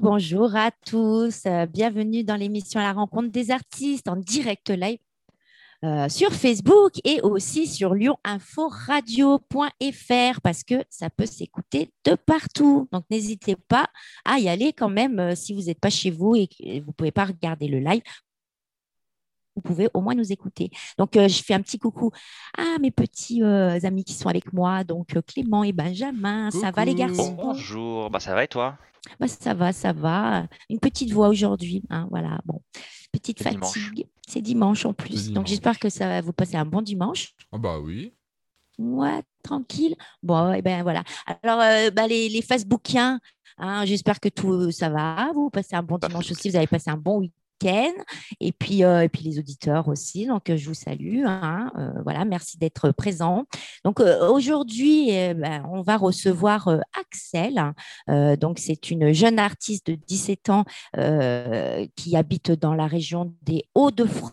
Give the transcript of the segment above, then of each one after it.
Bonjour, à tous. Euh, bienvenue dans l'émission La rencontre des artistes en direct live euh, sur Facebook et aussi sur lyonинforadio.fr parce que ça peut s'écouter de partout. Donc n'hésitez pas à y aller quand même euh, si vous n'êtes pas chez vous et que vous ne pouvez pas regarder le live vous pouvez au moins nous écouter. Donc, euh, je fais un petit coucou à mes petits euh, amis qui sont avec moi, donc euh, Clément et Benjamin. Ça va les garçons? Bonjour, bah, ça va et toi? Bah, Ça va, ça va. Une petite voix aujourd'hui, hein, voilà. Bon, petite fatigue. C'est dimanche en plus. Donc, j'espère que ça va vous passer un bon dimanche. Ah bah oui. Ouais, tranquille. Bon, et eh ben voilà. Alors, bah, les, les Facebookiens, hein, j'espère que tout ça va. Vous passez un bon dimanche aussi. Vous avez passé un bon et puis, euh, et puis les auditeurs aussi. Donc, euh, je vous salue. Hein, euh, voilà, merci d'être présent. Donc, aujourd'hui, eh ben, on va recevoir Axel. donc, c'est une jeune artiste de 17 ans qui habite dans la région des Hauts-de-France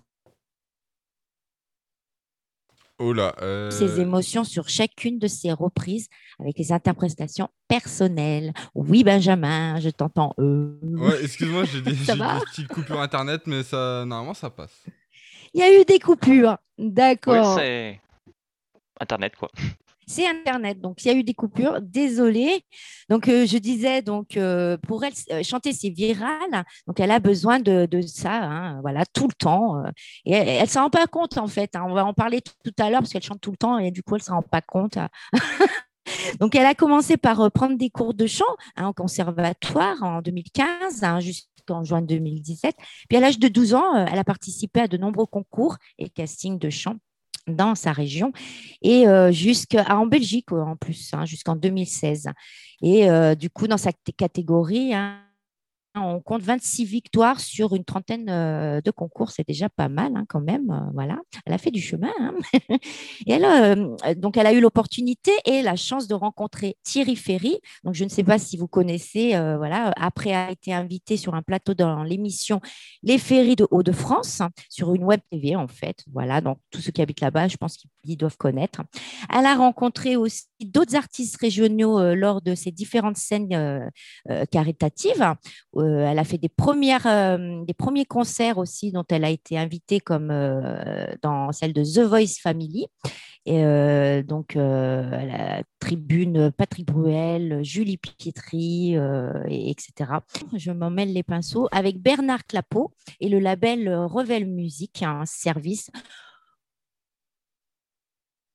Oh ses émotions sur chacune de ses reprises avec les interprétations personnelles. Oui, Benjamin, je t'entends. Euh. Ouais, excuse-moi, j'ai des, des petites coupures internet, mais ça, normalement, ça passe. Il y a eu des coupures, d'accord. Internet, quoi c'est Internet. Donc, il y a eu des coupures. Désolée. Donc, euh, je disais, donc, euh, pour elle, euh, chanter, c'est viral. Donc, elle a besoin de, ça, hein, voilà, tout le temps. et elle ne s'en rend pas compte, en fait. Hein. On va en parler tout, à l'heure parce qu'elle chante tout le temps et du coup, elle ne s'en rend pas compte. donc, elle a commencé par prendre des cours de chant hein, au conservatoire en 2015, jusqu'en juin 2017. Puis, à l'âge de 12 ans, elle a participé à de nombreux concours et castings de chant dans sa région et euh, jusqu'à en Belgique en plus, hein, jusqu'en 2016. Et euh, du coup, dans sa catégorie, hein, on compte 26 victoires sur une trentaine euh, de concours, c'est déjà pas mal hein, quand même. Euh, voilà, elle a fait du chemin. Hein. elle, euh, donc, elle a eu l'opportunité et la chance de rencontrer Thierry Ferry. Je ne sais pas si vous connaissez. voilà, après a été invité sur un plateau dans l'émission Les Ferries de Hauts-de-France sur une web TV en fait. Voilà, donc tous ceux qui habitent là-bas, je pense qu'ils doivent connaître. Elle a rencontré aussi d'autres artistes régionaux lors de ces différentes scènes caritatives elle a fait des, premières, euh, des premiers concerts aussi dont elle a été invitée comme euh, dans celle de The Voice Family. Et donc, la tribune Patrick Bruel, Julie Pietri, etc. Je m'en mêle les pinceaux avec Bernard Clapeau et le label Revel Music, un service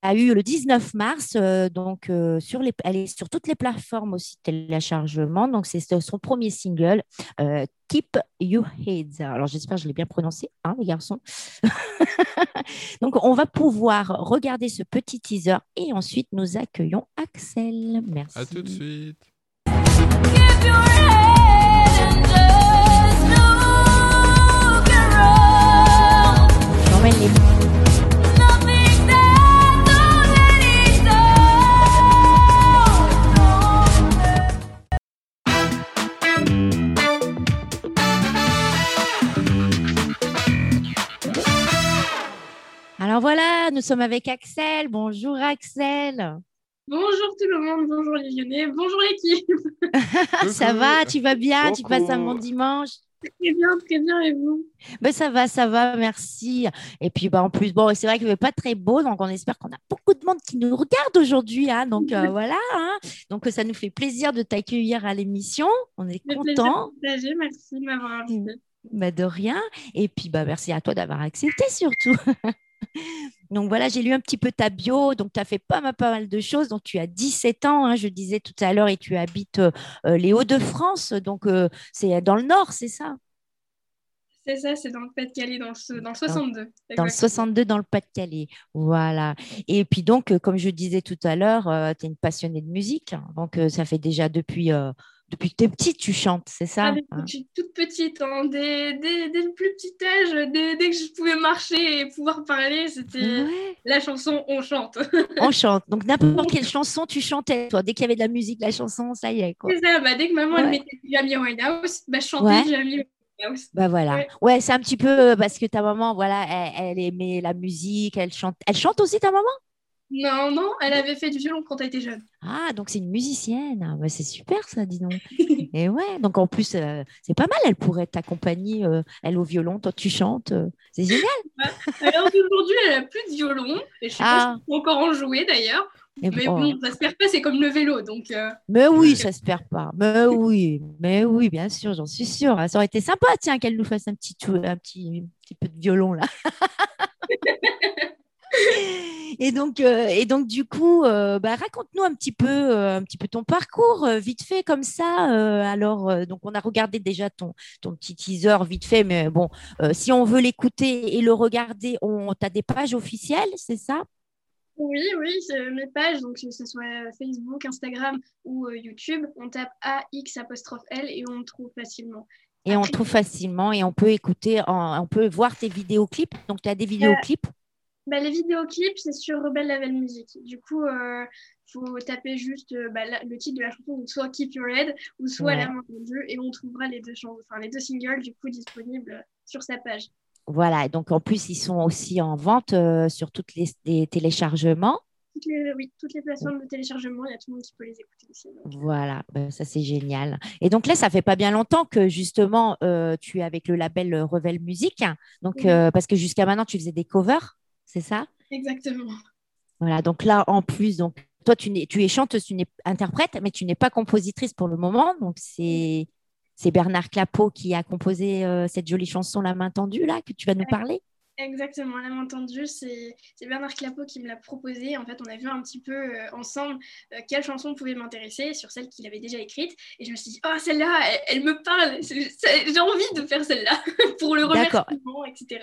a eu le 19 mars, euh, donc euh, sur les, elle est sur toutes les plateformes aussi de téléchargement. Donc c'est son premier single, euh, Keep Your Heads. Alors j'espère que je l'ai bien prononcé, hein, les garçons. donc on va pouvoir regarder ce petit teaser et ensuite nous accueillons Axel. Merci. À tout de suite. Alors voilà, nous sommes avec Axel. Bonjour Axel. Bonjour tout le monde, bonjour les Lyonnais, bonjour l'équipe. ça va, tu vas bien, tu passes un bon dimanche? Très bien, très bien, et vous? Ben, Ça va, ça va, merci. Et puis bah, en plus, bon, c'est vrai qu'il n'est pas très beau, donc on espère qu'on a beaucoup de monde qui nous regarde aujourd'hui. Hein, donc euh, voilà, hein. donc ça nous fait plaisir de t'accueillir à l'émission. On est content. Merci de m'avoir invité. Bah, de rien. Et puis bah, merci à toi d'avoir accepté surtout. Donc voilà, j'ai lu un petit peu ta bio. Donc tu as fait pas mal, pas de choses. Donc tu as 17 ans, hein, je disais tout à l'heure, et tu habites euh, les Hauts-de-France. Donc euh, c'est dans le nord, c'est ça? C'est ça, c'est dans le Pas-de-Calais, dans, le, dans 62. Dans le 62, dans le Pas-de-Calais. Voilà. Et puis donc, euh, comme je disais tout à l'heure, tu es une passionnée de musique. Donc ça fait déjà depuis depuis que tu es petite, tu chantes, c'est ça ah, hein? Je suis toute petite, hein. dès, le plus petit âge, dès, que je pouvais marcher et pouvoir parler, c'était la chanson On chante. on chante. Donc n'importe quelle chanson, tu chantais, toi. Dès qu'il y avait de la musique, la chanson, ça y est. Quoi. C'est ça, bah, dès que maman elle mettait Jamie Winehouse, bah, je chantais Jamie Winehouse. Bah voilà. Ouais, c'est un petit peu parce que ta maman, voilà, elle, aimait la musique, elle chante. Elle chante aussi ta maman? Non, non, elle avait fait du violon quand elle était jeune. Ah, donc c'est une musicienne. Ah, bah, c'est super ça, dis donc. Et ouais, donc en plus, euh, c'est pas mal. Elle pourrait t'accompagner, euh, elle au violon, toi tu chantes. Euh, c'est génial. Alors aujourd'hui, elle a plus de violon. Et je sais pas ah. si encore en jouer d'ailleurs. Mais bon, ça se perd pas, c'est comme le vélo. Donc, Mais oui, ça se perd pas. Mais oui, mais oui, bien sûr, j'en suis sûre. Ça aurait été sympa, tiens, qu'elle nous fasse un petit, un petit, un petit peu de violon là. et donc, euh, et donc du coup, euh, bah, raconte-nous un petit peu, euh, un petit peu ton parcours, vite fait comme ça. alors, donc on a regardé déjà ton, ton petit teaser vite fait, mais bon, si on veut l'écouter et le regarder, on as des pages officielles, c'est ça? Oui, oui, mes pages, donc que ce soit Facebook, Instagram ou YouTube, on tape AX apostrophe L et on trouve facilement. Et on trouve facilement et on peut écouter, on peut voir tes vidéoclips. Donc, tu as des vidéoclips? bah, les vidéoclips, c'est sur Rebel Level Music. Du coup, il euh, faut taper juste euh, bah, le titre de la chanson, soit Keep Your Head ou soit La main jeu, et on trouvera les deux, chansons, enfin, les deux singles du coup disponibles sur sa page. Voilà, donc en plus, ils sont aussi en vente euh, sur toutes les, téléchargements. oui, toutes les plateformes de téléchargement, il y a tout le monde qui peut les écouter aussi. Voilà, bah, ça c'est génial. Et donc là, ça fait pas bien longtemps que justement tu es avec le label Revel Music, donc parce que jusqu'à maintenant tu faisais des covers c'est ça? Exactement. Voilà, donc là, en plus, donc, toi, tu, es, tu es chanteuse, tu n'es interprète, mais tu n'es pas compositrice pour le moment. Donc, c'est, c'est Bernard Clapeau qui a composé euh, cette jolie chanson La main tendue, là, que tu vas nous parler? Exactement, la main tendue, c'est Bernard Clapeau qui me l'a proposé. En fait, on a vu un petit peu euh, ensemble euh, quelle chanson pouvait m'intéresser sur celle qu'il avait déjà écrite. Et je me suis dit, oh, celle-là, elle, me parle. J'ai envie de faire celle-là pour le remerciement, etc.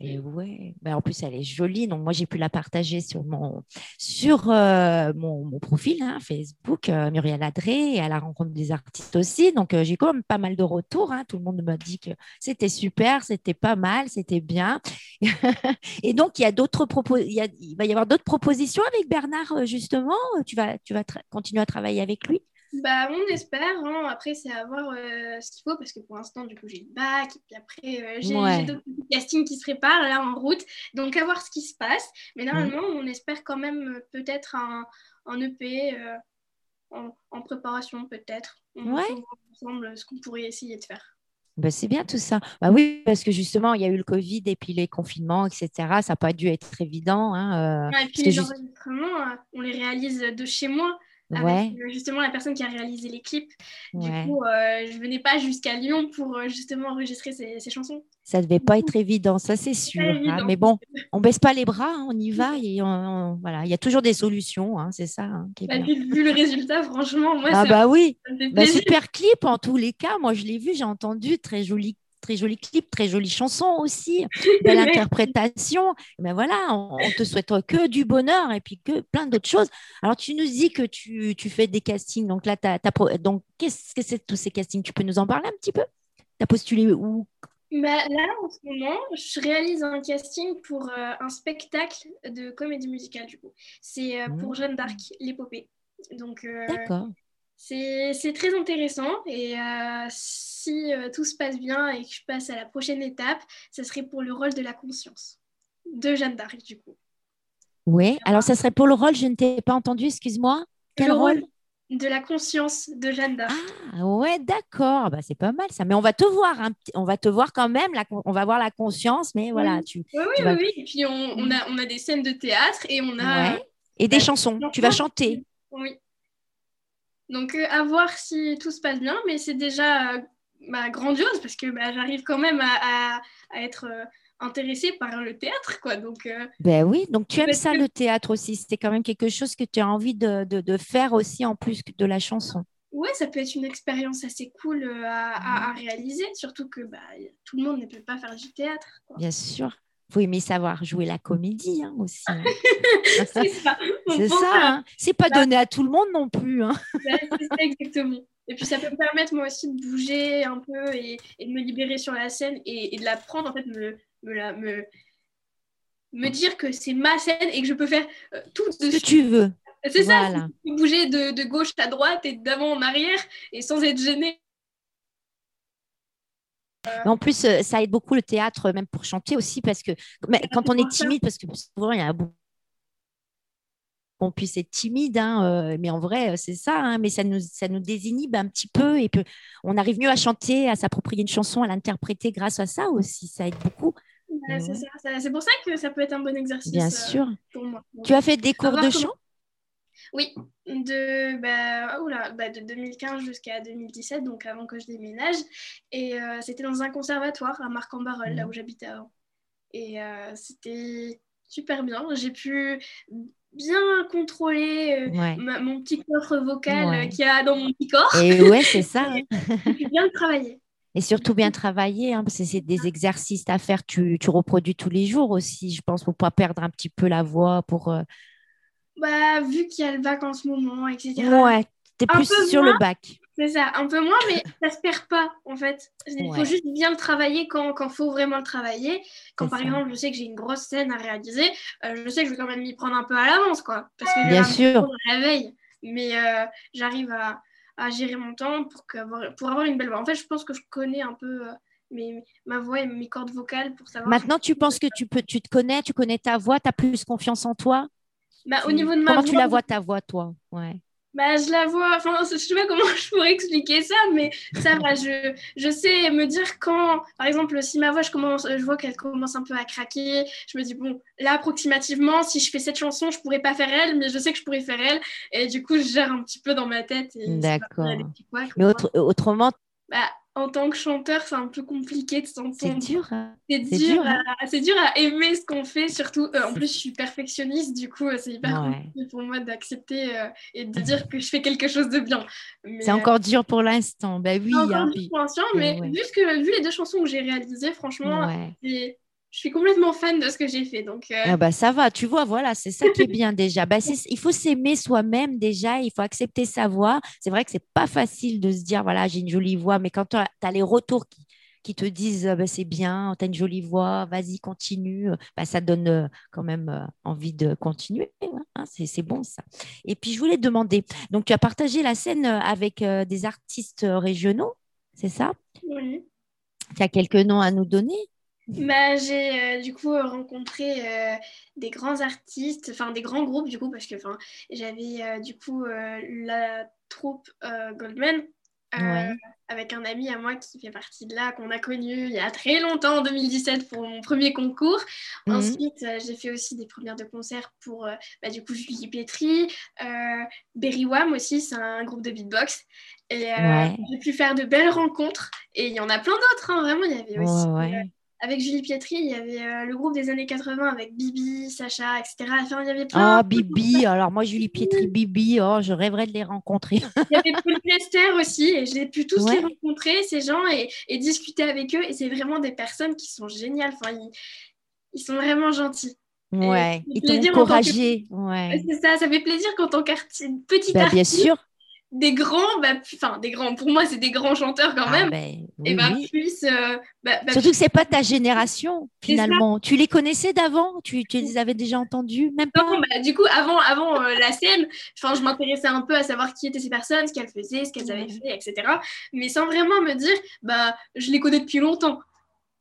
Et ouais, bah, en plus, elle est jolie. Donc, moi, j'ai pu la partager sur mon, sur, euh, mon, mon, profil hein, Facebook, Muriel Adré, et à la rencontre des artistes aussi. Donc, j'ai quand même pas mal de retours. Hein. Tout le monde m'a dit que c'était super, c'était pas mal, c'était bien. Et donc, il, y a d'autres il, il va y avoir d'autres propositions avec Bernard, euh, justement. Tu vas, tu vas continuer à travailler avec lui? Bah, on espère. Hein. Après, c'est à voir euh, ce qu'il faut parce que pour l'instant, du coup, j'ai le bac. Et puis après, euh, j'ai d'autres castings qui se préparent là en route. Donc, à voir ce qui se passe. Mais normalement, on espère quand même peut-être un, un EP en, en, préparation, peut-être. On ouais. voir ensemble ce qu'on pourrait essayer de faire. Bah, c'est bien tout ça. Bah oui, parce que justement, il y a eu le Covid et puis les confinements, etc. Ça n'a pas dû être évident. Hein, euh, et puis les enregistrements, euh, on les réalise de chez moi avec euh, justement la personne qui a réalisé les clips. Du coup, euh, je venais pas jusqu'à Lyon pour euh, justement enregistrer ces, chansons. Ça devait pas être évident, ça c'est sûr. Hein. mais bon, on baisse pas les bras, hein, on y va et voilà, il y a toujours des solutions, hein, c'est ça. Bah, vu, le résultat, franchement, moi, ah bah oui, bah, super clip en tous les cas. Moi, je l'ai vu, j'ai entendu, très joli très joli clip, très jolie chanson aussi, belle interprétation. Mais voilà, on, te souhaite que du bonheur et puis que plein d'autres choses. Alors, tu nous dis que tu, fais des castings. Donc là, donc qu'est-ce que c'est tous ces castings? Tu peux nous en parler un petit peu? Tu as postulé où? Bah, là, en ce moment, je réalise un casting pour euh, un spectacle de comédie musicale, du coup. C'est euh, pour mmh. Jeanne d'Arc, l'épopée. Donc, euh, D'accord. C'est très intéressant et euh, si euh, tout se passe bien et que je passe à la prochaine étape, ce serait pour le rôle de la conscience de Jeanne d'Arc du coup. Oui, alors ça serait pour le rôle, je ne t'ai pas entendu, excuse-moi. Quel rôle, De la conscience de Jeanne d'Arc. Ah ouais, d'accord, bah, c'est pas mal ça. Mais on va te voir, on va te voir quand même, on va voir la conscience, mais voilà. Tu, oui, oui, oui, Et puis on, a, on a des scènes de théâtre et on a... Et des chansons, tu vas chanter. Oui. Donc, euh, à voir si tout se passe bien, mais c'est déjà euh, bah, grandiose parce que bah, j'arrive quand même à, être euh, intéressée par le théâtre, quoi. Donc, ben oui, donc tu aimes ça le théâtre aussi. C'était quand même quelque chose que tu as envie de, de, faire aussi en plus de la chanson. Ouais, ça peut être une expérience assez cool à, à, réaliser, surtout que bah, tout le monde ne peut pas faire du théâtre. Bien sûr faut aimer savoir jouer la comédie hein, aussi. Hein. c'est ça. C'est ça. Hein. C'est pas donné à tout le monde non plus. c'est ça exactement. Et puis ça peut me permettre moi aussi de bouger un peu et, de me libérer sur la scène et, de la prendre, en fait, me, me, me, dire que c'est ma scène et que je peux faire euh, tout ce que tu veux. C'est ça, bouger de, de, gauche à droite et d'avant en arrière et sans être gêné en plus, euh, ça aide beaucoup le théâtre, même pour chanter aussi, parce que quand on est timide, parce que souvent, il y a beaucoup qu'on puisse être timide, hein, mais en vrai, c'est ça. Hein, mais ça nous, ça nous désinhibe un petit peu et puis on arrive mieux à chanter, à s'approprier une chanson, à l'interpréter grâce à ça aussi. Ça aide beaucoup. c'est pour ça que ça peut être un bon exercice. Bien sûr. Pour moi. tu as fait des cours de chant? Oui, de, bah, bah de 2015 jusqu'à 2017, donc avant que je déménage. Et euh, c'était dans un conservatoire à Marc-en-Barœul, là mmh. où j'habitais avant. Et euh, c'était super bien. J'ai pu bien contrôler euh, mon petit coffre vocal qu'il y a dans mon petit corps. Et ouais, c'est ça. J'ai pu bien travailler. Et surtout bien travailler, hein, parce que c'est des exercices à faire, tu, tu, reproduis tous les jours aussi, je pense, pour pas perdre un petit peu la voix, pour bah, vu qu'il y a le bac en ce moment, etc. Ouais, t'es plus sur le bac. C'est ça, un peu moins, mais ça se perd pas, en fait. Il faut juste bien le travailler quand il faut vraiment le travailler. Quand, par exemple, je sais que j'ai une grosse scène à réaliser, euh, je sais que je vais quand même m'y prendre un peu à l'avance, quoi. Parce que bien sûr. la veille. Mais euh, j'arrive à, à, gérer mon temps pour, que, pour avoir une belle voix. En fait, je pense que je connais un peu... Euh, mes, ma voix et mes cordes vocales pour savoir. Maintenant, tu penses que tu, peux, tu te connais, tu connais ta voix, tu as plus confiance en toi? Bah, au niveau de ma Comment tu la vois, ta voix, toi? Ouais. Bah, je la vois, enfin, je sais pas comment je pourrais expliquer ça, mais ça va, je, je sais me dire quand, par exemple, si ma voix, je, commence, je vois qu'elle commence un peu à craquer, je me dis, bon, là, approximativement, si je fais cette chanson, je pourrais pas faire elle, mais je sais que je pourrais faire elle, et du coup, je gère un petit peu dans ma tête. D'accord. Mais autrement, bah, en tant que chanteur, c'est un peu compliqué de s'entendre. C'est dur. Hein. C'est dur, hein. dur, à aimer ce qu'on fait, surtout. Euh, en plus, je suis perfectionniste, du coup, c'est hyper compliqué pour moi d'accepter euh, et de dire que je fais quelque chose de bien. C'est encore dur pour l'instant. Bah oui. Hein, pour l'instant, mais vu, que, vu les deux chansons que j'ai réalisées, franchement, je suis complètement fan de ce que j'ai fait. Donc, euh, ah bah, ça va, tu vois, voilà, c'est ça qui est bien déjà. Bah, il faut s'aimer soi-même déjà, il faut accepter sa voix. C'est vrai que c'est pas facile de se dire, voilà, j'ai une jolie voix, mais quand tu as, les retours qui, qui te disent, bah, c'est bien, tu as une jolie voix, vas-y, continue, bah, ça donne euh, quand même euh, envie de continuer. Hein, c'est bon ça. Et puis, je voulais te demander, donc tu as partagé la scène avec des artistes régionaux, c'est ça? Oui. Tu as quelques noms à nous donner? Bah, j'ai euh, du coup rencontré euh, des grands artistes, enfin des grands groupes du coup, parce que j'avais euh, du coup la troupe Goldman avec un ami à moi qui fait partie de là, qu'on a connu il y a très longtemps, en 2017, pour mon premier concours. Mhm. Ensuite, j'ai fait aussi des premières de concert pour bah, du coup Julie Pietri, Berry Wham aussi, c'est un groupe de beatbox. Et j'ai pu faire de belles rencontres. Et il y en a plein d'autres, hein, vraiment. Il y avait aussi avec Julie Pietri, il y avait euh, le groupe des années 80 avec Bibi, Sacha, etc. Enfin, il y avait plein. Ah, Bibi, alors moi, Julie Pietri, Bibi, oh, je rêverais de les rencontrer. il y avait Paul aussi, et j'ai pu tous les rencontrer, ces gens, et, et, discuter avec eux. Et c'est vraiment des personnes qui sont géniales. Enfin, ils, sont vraiment gentils. Ouais, ils t'ont encouragé. Ouais. C'est ça, ça fait plaisir quand ton petit bah, Bien sûr des grands, bah, enfin des grands, pour moi c'est des grands chanteurs quand ah, même, ben, et ben puissent. Euh, bah, bah, Surtout que c'est pas ta génération finalement. Tu les connaissais d'avant, tu, tu, les avais déjà entendus, même pas? Non, du coup avant, avant euh, la scène, enfin je m'intéressais un peu à savoir qui étaient ces personnes, ce qu'elles faisaient, ce qu'elles avaient fait, etc. Mais sans vraiment me dire, bah je les connais depuis longtemps.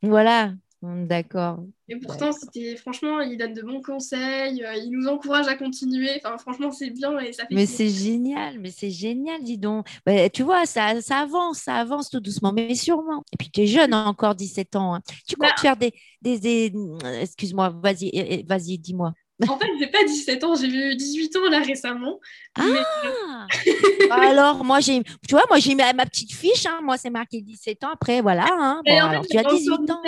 Voilà, d'accord. Et pourtant, c'était franchement, il donne de bons conseils, euh, il nous encourage à continuer. Enfin, franchement, c'est bien et ça fait. Mais c'est génial, mais c'est génial, dis donc. Bah, tu vois, ça, ça avance, ça avance tout doucement, mais sûrement. Et puis, tu es jeune, hein, encore 17 ans. Hein. Tu comptes bah faire des, des, des... excuse-moi, vas-y, vas-y, dis-moi. En fait, j'ai pas 17 ans, j'ai eu 18 ans là récemment. Ah Alors, moi, j'ai, tu vois, moi, j'ai ma, ma petite fiche, hein. moi, c'est marqué 17 ans, après, voilà. Hein. Bon, alors, tu as 18 ans.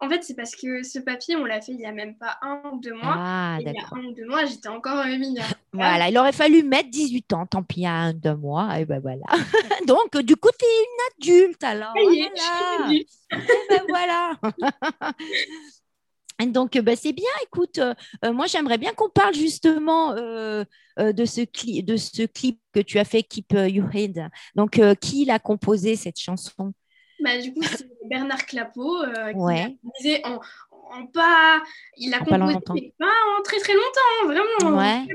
En fait, c'est parce que ce papier, on l'a fait il y a même pas un ou deux mois. Ah, il y a un ou deux mois, j'étais encore mineure. Voilà, il aurait fallu mettre 18 ans, tant pis, un, deux mois, et ben voilà. Donc, du coup, tu es une adulte, alors. Oui, voilà. Je suis et ben voilà. Donc, bah, c'est bien. Écoute, euh, euh, moi, j'aimerais bien qu'on parle justement euh, de, ce de ce clip que tu as fait, Keep Your Head. Donc, qui l'a composé cette chanson? Bah, Du coup, c'est Bernard Clapeau qui composé en, en, pas. Il a composé pas, en très très longtemps, hein, vraiment. Ouais.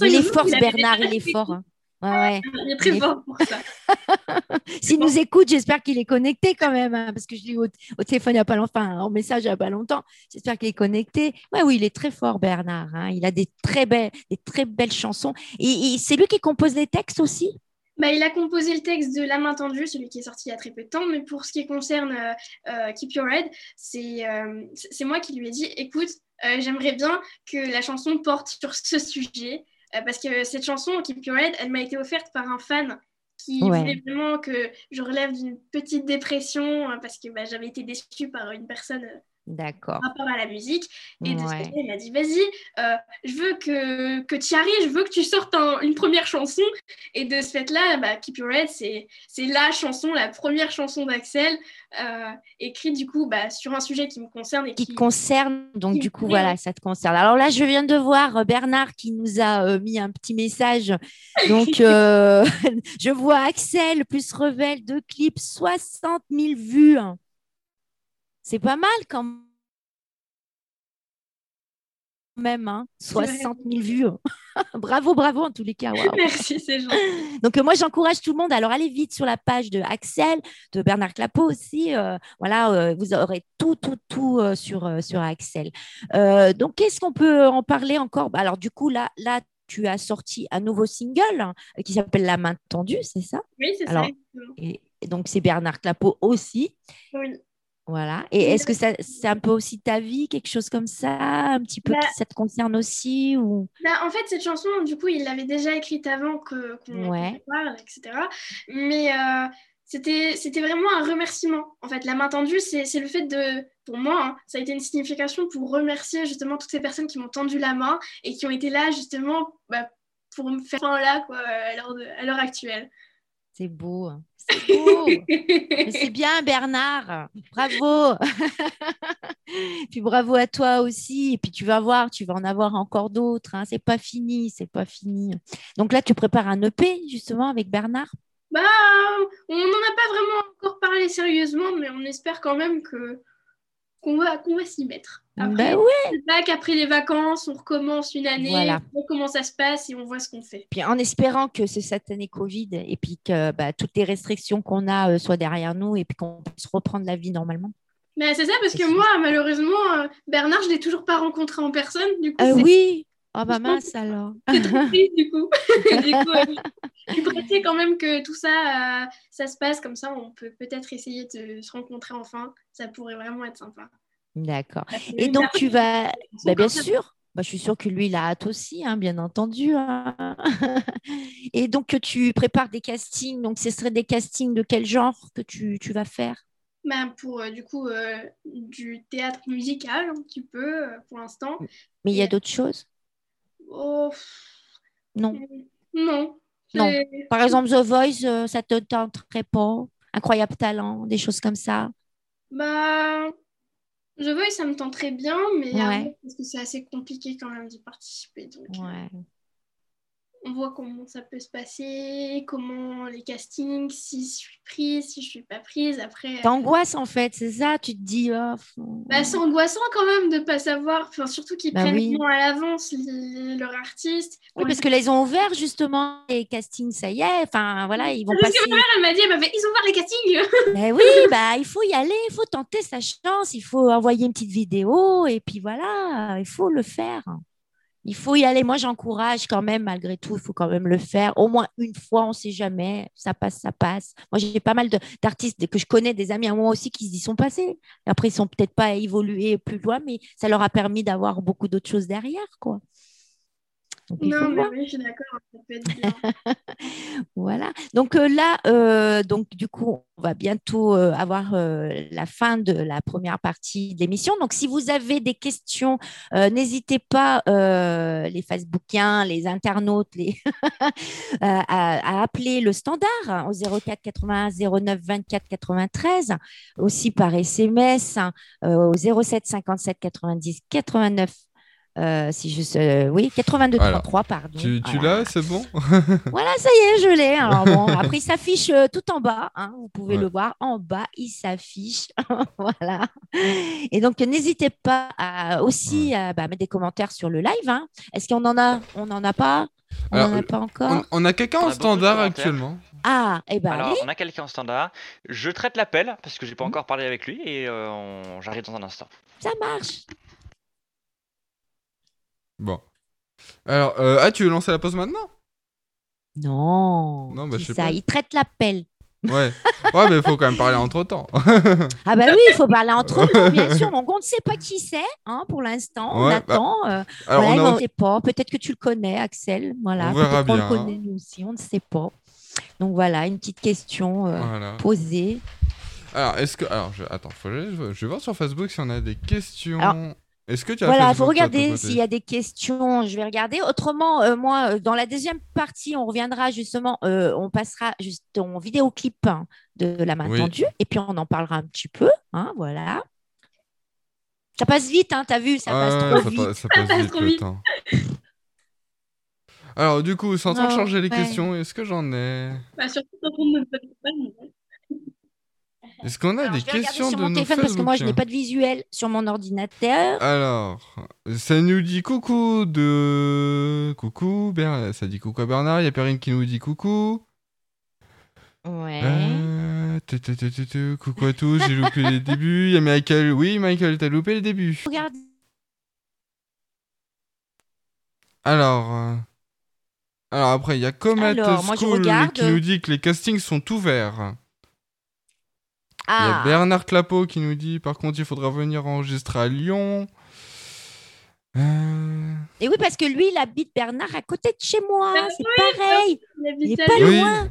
il est fort, Bernard, il est fort. Hein. Il est très fort pour ça. S'il nous écoute, j'espère qu'il est connecté quand même, hein, parce que je l'ai au, au, téléphone il n'y a pas longtemps, en message il n'y a pas longtemps. J'espère qu'il est connecté. Ouais, oui, il est très fort, Bernard. Hein. Il a des très, belles, des très belles chansons. Et, c'est lui qui compose les textes aussi? Bah, il a composé le texte de La main tendue, celui qui est sorti il y a très peu de temps, mais pour ce qui concerne euh, euh, Keep Your Head, euh, c'est moi qui lui ai dit écoute, j'aimerais bien que la chanson porte sur ce sujet. Euh, parce que cette chanson, Keep Your Head, elle m'a été offerte par un fan qui voulait vraiment que je relève d'une petite dépression hein, parce que bah, j'avais été déçue par une personne euh, D'accord. Par rapport à la musique. Et de ce côté, il m'a dit vas-y, euh, je veux que, que tu arrives, je veux que tu sortes une première chanson. Et de ce fait-là, bah, Keep Your Head, c'est la chanson, la première chanson d'Axel, euh, écrite du coup bah, sur un sujet qui me concerne. Et qui, te concerne, donc du coup, voilà, ça te concerne. Alors là, je viens de voir euh, Bernard qui nous a mis un petit message. Donc, je vois Axel plus Revel, deux clips, 60 000 vues. C'est pas mal quand même, hein 60 000 vues. bravo, bravo en tous les cas. Merci, c'est gentil. Donc, euh, moi, j'encourage tout le monde. Alors, allez vite sur la page de Axel, de Bernard Clapeau aussi. Euh, voilà, euh, vous aurez tout, tout, tout sur, sur Axel. donc, qu'est-ce qu'on peut en parler encore? Bah, Alors, du coup, là, là, tu as sorti un nouveau single hein, qui s'appelle La main tendue, c'est ça? Oui, c'est ça. Et, donc, c'est Bernard Clapeau aussi. Oui. Voilà. Et est-ce que c'est un peu aussi ta vie, quelque chose comme ça, un petit peu, bah ça te concerne aussi ou... Bah, en fait, cette chanson, du coup, il l'avait déjà écrite avant qu'on parle, etc. Mais euh, c'était vraiment un remerciement. En fait, la main tendue, c'est le fait de, pour moi, hein, ça a été une signification pour remercier justement toutes ces personnes qui m'ont tendu la main et qui ont été là justement bah, pour me faire là quoi, à l'heure actuelle. C'est beau. Hein. C'est beau. c'est bien, Bernard. Bravo. puis bravo à toi aussi. Et puis tu vas voir, tu vas en avoir encore d'autres. Hein. C'est pas fini, c'est pas fini. Donc là, tu prépares un EP justement avec Bernard? Bah, on n'en a pas vraiment encore parlé sérieusement, mais on espère quand même que qu'on va, qu'on va s'y mettre. Après, bah ouais. qu'après les vacances, on recommence une année, on voit comment ça se passe et on voit ce qu'on fait. Puis en espérant que c'est cette année Covid et puis que bah, toutes les restrictions qu'on a euh, soient derrière nous et puis qu'on puisse reprendre la vie normalement. Mais c'est ça, parce que moi, malheureusement, euh, Bernard, je ne l'ai toujours pas rencontré en personne. Du coup, euh, oui, ah bah mince alors. C'est trop triste du coup. du coup je suis pressée quand même que tout ça, ça se passe comme ça. On peut peut-être essayer de se rencontrer enfin. Ça pourrait vraiment être sympa. D'accord. Et donc, tu vas. Bah, bien sûr. Bah, je suis sûre que lui, il a hâte aussi, hein, bien entendu. Hein. Et donc, tu prépares des castings. Donc, ce serait des castings de quel genre que tu, vas faire? Bah, Pour, euh, du coup, euh, du théâtre musical, un petit peu, euh, pour l'instant. Mais il y a d'autres choses? Oh, Non. Non. Non. Par exemple, The Voice, ça te tenterait pas Incroyable talent, des choses comme ça Bah je vois, ça me tente très bien, mais parce que c'est assez compliqué quand même d'y participer. Donc, ouais on voit comment ça peut se passer, comment les castings, si je suis prise, si je suis pas prise. Après, t'angoisses en fait, c'est ça. Tu te dis, oh, bah, c'est angoissant quand même de pas savoir. Enfin, surtout qu'ils bah prennent oui. à l'avance leur artiste. Oui, parce que là ils ont ouvert justement les castings, ça y est. Enfin voilà, ils vont parce passer. que ma mère elle m'a dit, ils ont ouvert les castings. Mais oui, bah il faut y aller, il faut tenter sa chance, il faut envoyer une petite vidéo et puis voilà, il faut le faire il faut y aller. Moi, j'encourage quand même, malgré tout, il faut quand même le faire. Au moins une fois, on ne sait jamais. Ça passe, ça passe. Moi, j'ai pas mal d'artistes que je connais, des amis à moi aussi, qui y sont passés. Après, ils sont peut-être pas évolués plus loin, mais ça leur a permis d'avoir beaucoup d'autres choses derrière, quoi non, mais oui, je suis d'accord, ça peut être bien. voilà. Donc euh, là, euh, donc du coup, on va bientôt euh, avoir la fin de la première partie de l'émission. Donc, si vous avez des questions, n'hésitez pas, les Facebookiens, les internautes, les à, appeler le standard au 04 81 09 24 93, aussi par SMS au 07 57 90 89 euh, si je, euh, oui, 82-33, pardon. Tu, tu l'as, c'est bon Voilà, ça y est, je l'ai. Alors bon, après, il s'affiche euh, tout en bas. Hein, vous pouvez le voir en bas, il s'affiche. voilà. Et donc, n'hésitez pas à, aussi à bah, mettre des commentaires sur le live. Hein. Est-ce qu'on en a On n'en a pas On n'en a pas encore On, a quelqu'un en standard actuellement. Ah, et eh ben Alors, on a quelqu'un en standard. Je traite l'appel parce que j'ai pas hmm. encore parlé avec lui et euh, j'arrive dans un instant. Ça marche. Bon. Alors, euh, ah, tu veux lancer la pause maintenant? Non. Non, bah, je sais ça, pas. il traite l'appel. Ouais. Ouais, mais il faut quand même parler entre temps. ah, bah oui, il faut parler entre temps, bien sûr. Donc, on ne sait pas qui c'est hein, pour l'instant. on bah, attend. Euh, alors, on ne sait pas. Peut-être que tu le connais, Axel. Voilà. On verra bien. On le connaît, nous aussi. On ne sait pas. Donc, voilà, une petite question euh, posée. Alors, est-ce que. Alors, je... attends, je... vais voir sur Facebook si on a des questions. Est-ce que tu as Voilà, il faut regarder s'il y a des questions. Je vais regarder. Autrement, euh, moi, euh, dans la deuxième partie, on reviendra justement, euh, on passera juste en vidéoclip hein, de la main tendue et puis on en parlera un petit peu. Hein, voilà. Ça passe vite, hein, t'as vu, ça passe trop vite. ça passe vite le temps. Alors, du coup, sans en changer les questions, est-ce que j'en ai? Bah, Surtout quand on ne peut pas est-ce qu'on a des questions sur de mon téléphone parce que moi je n'ai pas de visuel sur mon ordinateur. Alors, ça nous dit coucou de coucou ça dit coucou à Bernard, il y a Perrine qui nous dit coucou. Ouais. Euh, coucou à tous, j'ai loupé les débuts. Il y a Michael, oui Michael, t'as loupé les débuts. Regarde. Alors, euh, alors après il y a Comet School qui nous dit que les castings sont ouverts. Il y a ah. Bernard Clapeau qui nous dit par contre il faudra venir enregistrer à Lyon. Euh. Et oui, parce que lui, il habite Bernard à côté de chez moi. Ah c'est pareil. Il, est pas loin.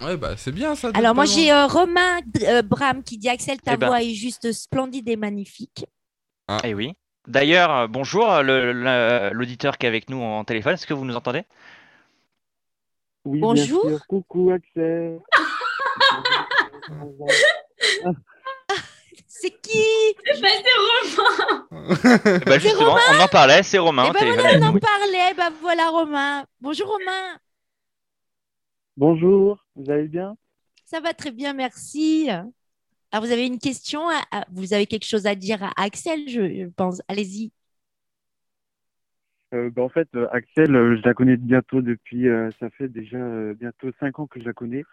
Ouais, bah c'est bien ça. Alors moi j'ai euh, Romain euh, Bram qui dit Axel, ta eh ben. voix est juste splendide et magnifique. Ah. Et eh oui. D'ailleurs, bonjour l'auditeur qui est avec nous en téléphone. Est-ce que vous nous entendez? Oui, bonjour. Bien sûr. Coucou Axel. C'est qui? Bah, C'est Romain bah, Justement, on en parlait, c'est Romain. Eh ben voilà, on en parlait, bah voilà Romain. Bonjour Romain. Bonjour, vous allez bien? Ça va très bien, merci. Alors vous avez une question, vous avez quelque chose à dire à Axel, je pense. Allez-y. Euh, bah, en fait, euh, Axel, euh, je la connais bientôt depuis, ça fait déjà bientôt cinq ans que je la connais.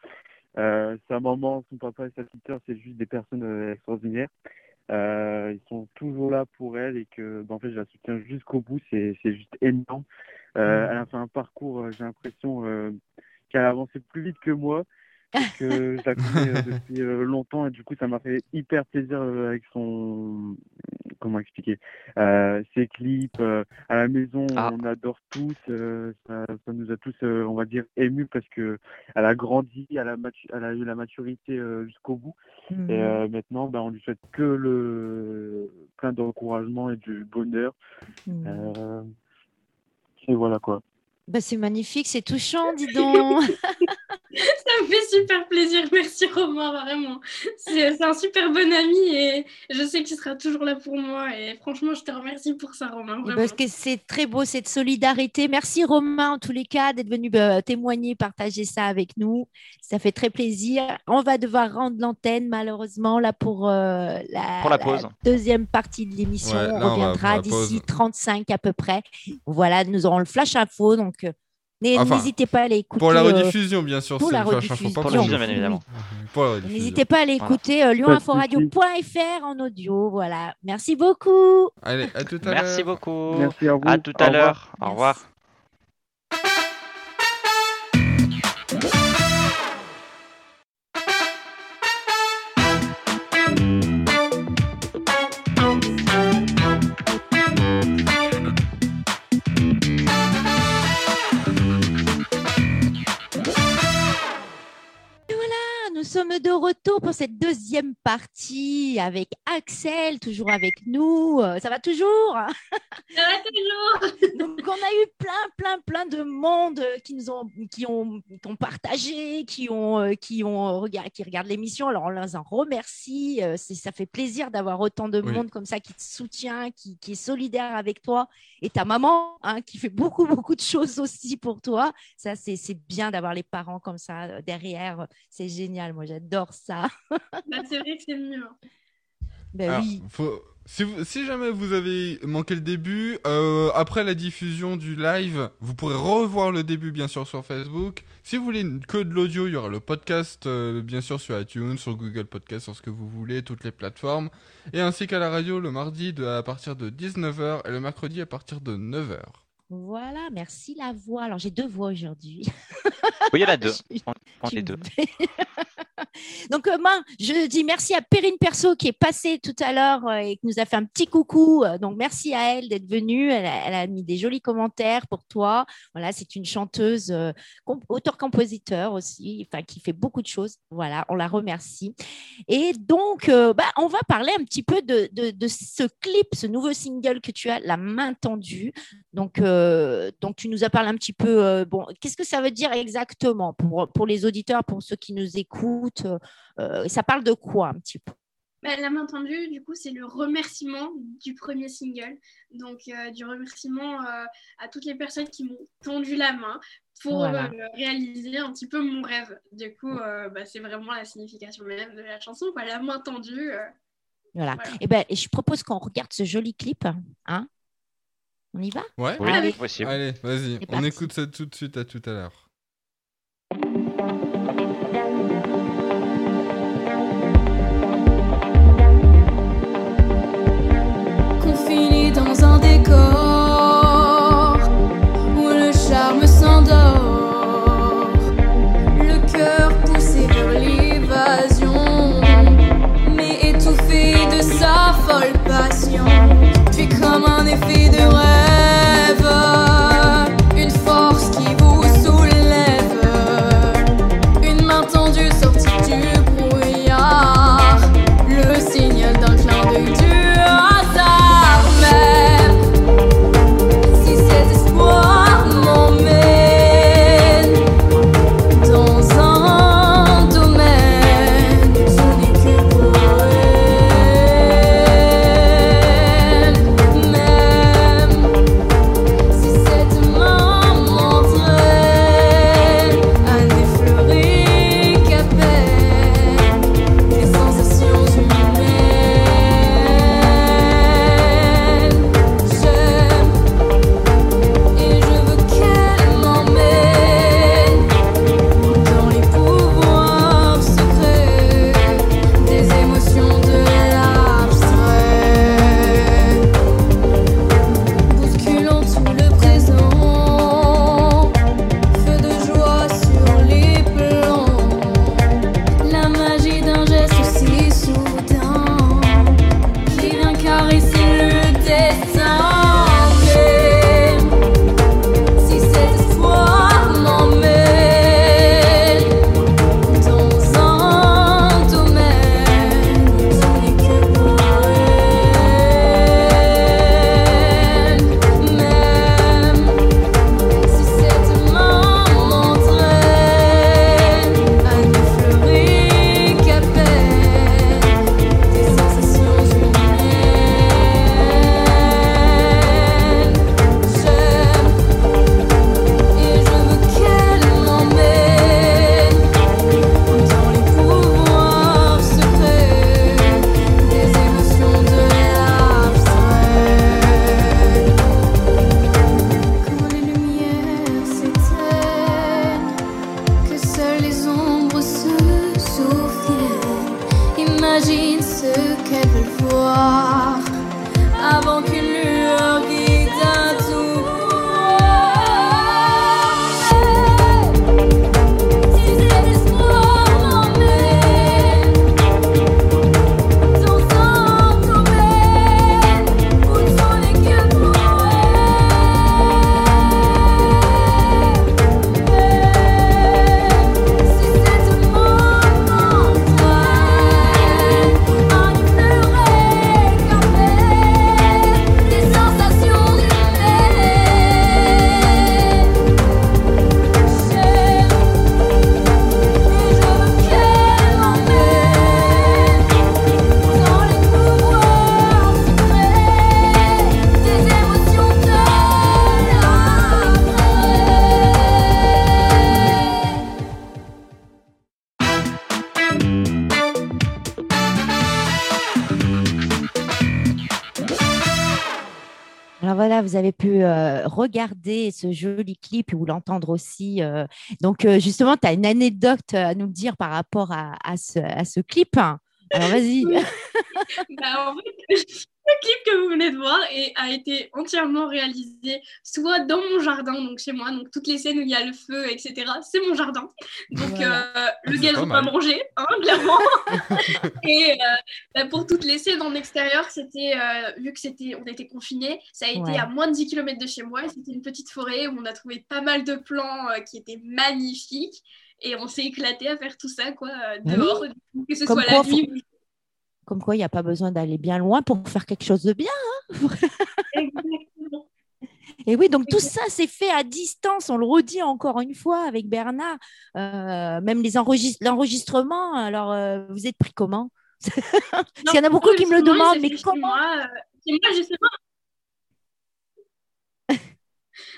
Euh, sa maman, son papa et sa petite sœur, c'est juste des personnes euh, extraordinaires. Euh, ils sont toujours là pour elle et que, ben, en fait, je la soutiens jusqu'au bout. C'est juste énorme. Euh, mmh. elle a fait un parcours, j'ai l'impression qu'elle a avancé plus vite que moi que je la connais euh, depuis euh, longtemps et du coup ça m'a fait hyper plaisir euh, avec son comment expliquer ses clips à la maison ah. on adore tous ça, ça, nous a tous on va dire émus parce que elle a grandi elle a, elle a eu la maturité jusqu'au bout et mmh. maintenant ben, on lui souhaite que le plein d'encouragement et du bonheur mmh. et voilà quoi bah, c'est magnifique, c'est touchant, dis donc. Ça me fait super plaisir. Merci Romain, vraiment. C'est un super bon ami et je sais qu'il sera toujours là pour moi. Et franchement, je te remercie pour ça, Romain. Parce que c'est très beau, cette solidarité. Merci Romain, en tous les cas, d'être venu bah, témoigner, partager ça avec nous. Ça fait très plaisir. On va devoir rendre l'antenne, malheureusement, là pour, euh, la, deuxième partie de l'émission. on reviendra d'ici 35 à peu près. Voilà, nous aurons le flash info. Donc, N'hésitez pas à aller écouter. Pour la euh, rediffusion, bien sûr. Pour la rediffusion. Bien évidemment. N'hésitez pas à aller écouter euh, lyoninforadio.fr en audio. Voilà. Merci beaucoup. Allez, à tout à l'heure. Merci beaucoup. Merci à vous. À tout à l'heure. Au revoir. Cette deuxième partie avec Axel, toujours avec nous. Euh, ça va toujours Ça va toujours Donc, on a eu plein, plein, plein de monde qui nous ont, qui ont, qui ont partagé, qui ont, euh, qui ont regardé, qui regardent l'émission. Alors, on les en remercie. Euh, ça fait plaisir d'avoir autant de monde comme ça qui te soutient, qui, qui, est solidaire avec toi. Et ta maman, hein, qui fait beaucoup, beaucoup de choses aussi pour toi. Ça, c'est bien d'avoir les parents comme ça derrière. C'est génial. Moi, j'adore ça. Bah, c'est vrai que c'est mieux. Hein. Ben oui. Si, jamais vous avez manqué le début, euh, après la diffusion du live, vous pourrez revoir le début bien sûr sur Facebook. Si vous voulez que de l'audio, il y aura le podcast euh, bien sûr sur iTunes, sur Google Podcast, sur ce que vous voulez, toutes les plateformes. Et ainsi qu'à la radio le mardi à partir de 19h et le mercredi à partir de 9h. Voilà, merci la voix. Alors j'ai deux voix aujourd'hui. Oui, il y en a deux. On les deux. Donc, euh, moi, je dis merci à Perrine Perso qui est passée tout à l'heure euh, et qui nous a fait un petit coucou. Euh, donc, merci à elle d'être venue. Elle a, mis des jolis commentaires pour toi. Voilà, c'est une chanteuse, auteur-compositeur aussi, enfin, qui fait beaucoup de choses. Voilà, on la remercie. Et donc, bah, on va parler un petit peu de, de, ce clip, ce nouveau single que tu as, La main tendue. Donc, donc tu nous as parlé un petit peu. bon, qu'est-ce que ça veut dire exactement pour, pour les auditeurs, pour ceux qui nous écoutent euh, euh, ça parle de quoi un petit peu? Bah, la main tendue, du coup, c'est le remerciement du premier single. Donc, euh, du remerciement à toutes les personnes qui m'ont tendu la main pour réaliser un petit peu mon rêve. Du coup, bah, c'est vraiment la signification même de la chanson, quoi. La main tendue. Voilà. Et, eh ben, je propose qu'on regarde ce joli clip. Hein On y va? Ouais, oui, Allez, Allez vas-y. On écoute ça tout de suite. À tout à l'heure. dans un décor où le charme s'endort, le cœur poussé vers l'évasion, mais étouffé de sa folle passion, puis comme un effet de rêve. Alors voilà, vous avez pu regarder ce joli clip ou l'entendre aussi. donc justement, tu as une anecdote à nous dire par rapport à, ce, à ce, clip. Alors vas-y. bah, en fait, le clip que vous venez de voir a été entièrement réalisé soit dans mon jardin, donc chez moi, donc toutes les scènes où il y a le feu, etc. C'est mon jardin. Donc euh, le gazon pas mangé, hein, clairement. et euh, bah, pour toutes les scènes en extérieur, c'était euh, vu que c'était, on était confinés, ça a été à moins de 10 km de chez moi. C'était une petite forêt où on a trouvé pas mal de plans qui étaient magnifiques et on s'est éclaté à faire tout ça quoi dehors, que ce soit la nuit. Comme quoi, il n'y a pas besoin d'aller bien loin pour faire quelque chose de bien. Hein. Et oui, donc tout ça, c'est fait à distance. On le redit encore une fois avec Bernard. Euh, même les l'enregistrement. Alors, euh, vous êtes pris comment? Il y en a beaucoup qui me le demandent, mais comment? euh, moi, justement,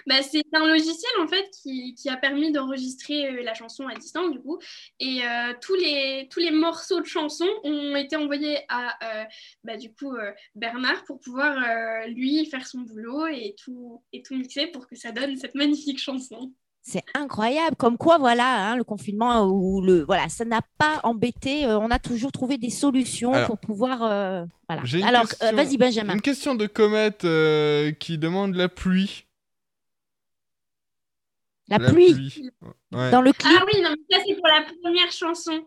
bah, c'est un logiciel en fait qui, qui a permis d'enregistrer euh, la chanson à distance du coup. Et euh, tous, les, tous les morceaux de chansons ont été envoyés à euh, bah, du coup Bernard pour pouvoir lui faire son boulot et tout, et tout mixer pour que ça donne cette magnifique chanson. C'est incroyable, comme quoi voilà hein, le confinement ou le voilà ça n'a pas embêté. on a toujours trouvé des solutions pour pouvoir voilà. Alors vas-y Benjamin. Une question de Comet qui demande la pluie. La, pluie. Dans le clip. Ah oui, non, mais ça c'est pour la première chanson.